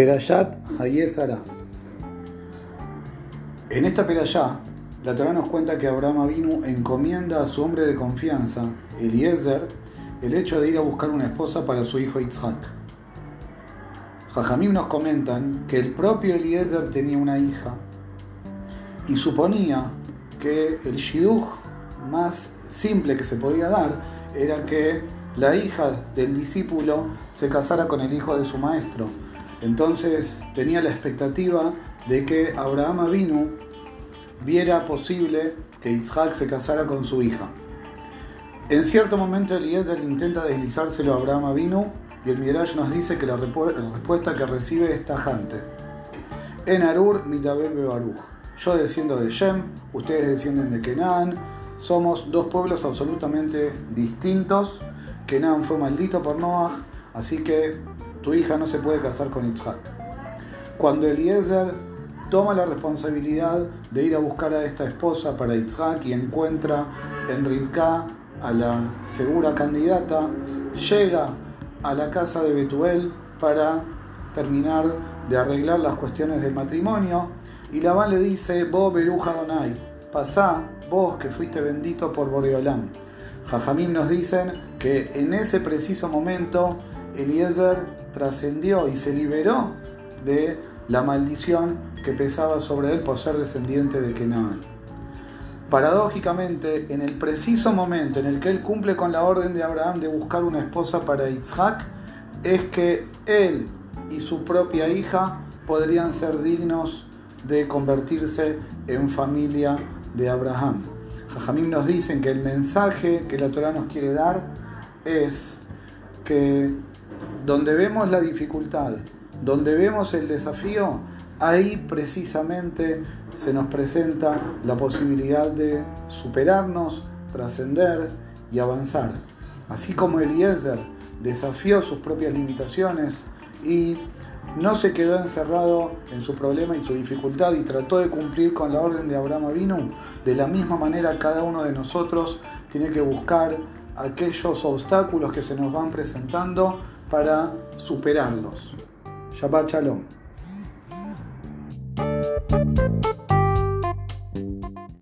Perayat Hayezara. En esta Perayá, la Torah nos cuenta que Abraham Avinu encomienda a su hombre de confianza, Eliezer, el hecho de ir a buscar una esposa para su hijo Yitzhak. Jajamim nos comentan que el propio Eliezer tenía una hija y suponía que el shidduch más simple que se podía dar era que la hija del discípulo se casara con el hijo de su maestro. Entonces tenía la expectativa de que Abraham Avinu viera posible que Isaac se casara con su hija. En cierto momento Eliezer intenta deslizárselo a Abraham Avinu y el Midrash nos dice que la respuesta que recibe es tajante. En Arur mitabel bebaruch. Yo desciendo de Shem, ustedes descienden de Kenan, somos dos pueblos absolutamente distintos. Kenan fue maldito por Noah, así que tu hija no se puede casar con Isaac. Cuando Eliezer toma la responsabilidad de ir a buscar a esta esposa para Isaac y encuentra en Rivka a la segura candidata, llega a la casa de Betuel para terminar de arreglar las cuestiones del matrimonio y Labán le dice, vos Beruja Donai, pasá vos que fuiste bendito por Boreolán. Jajamim nos dicen que en ese preciso momento Eliezer trascendió y se liberó de la maldición que pesaba sobre él por ser descendiente de Kenan. Paradójicamente, en el preciso momento en el que él cumple con la orden de Abraham de buscar una esposa para Isaac, es que él y su propia hija podrían ser dignos de convertirse en familia de Abraham. Jajamim nos dicen que el mensaje que la Torah nos quiere dar es que donde vemos la dificultad, donde vemos el desafío, ahí precisamente se nos presenta la posibilidad de superarnos, trascender y avanzar. Así como Eliezer desafió sus propias limitaciones y no se quedó encerrado en su problema y su dificultad y trató de cumplir con la orden de Abraham Avinu, de la misma manera cada uno de nosotros tiene que buscar aquellos obstáculos que se nos van presentando para superarlos. Shabbat Shalom.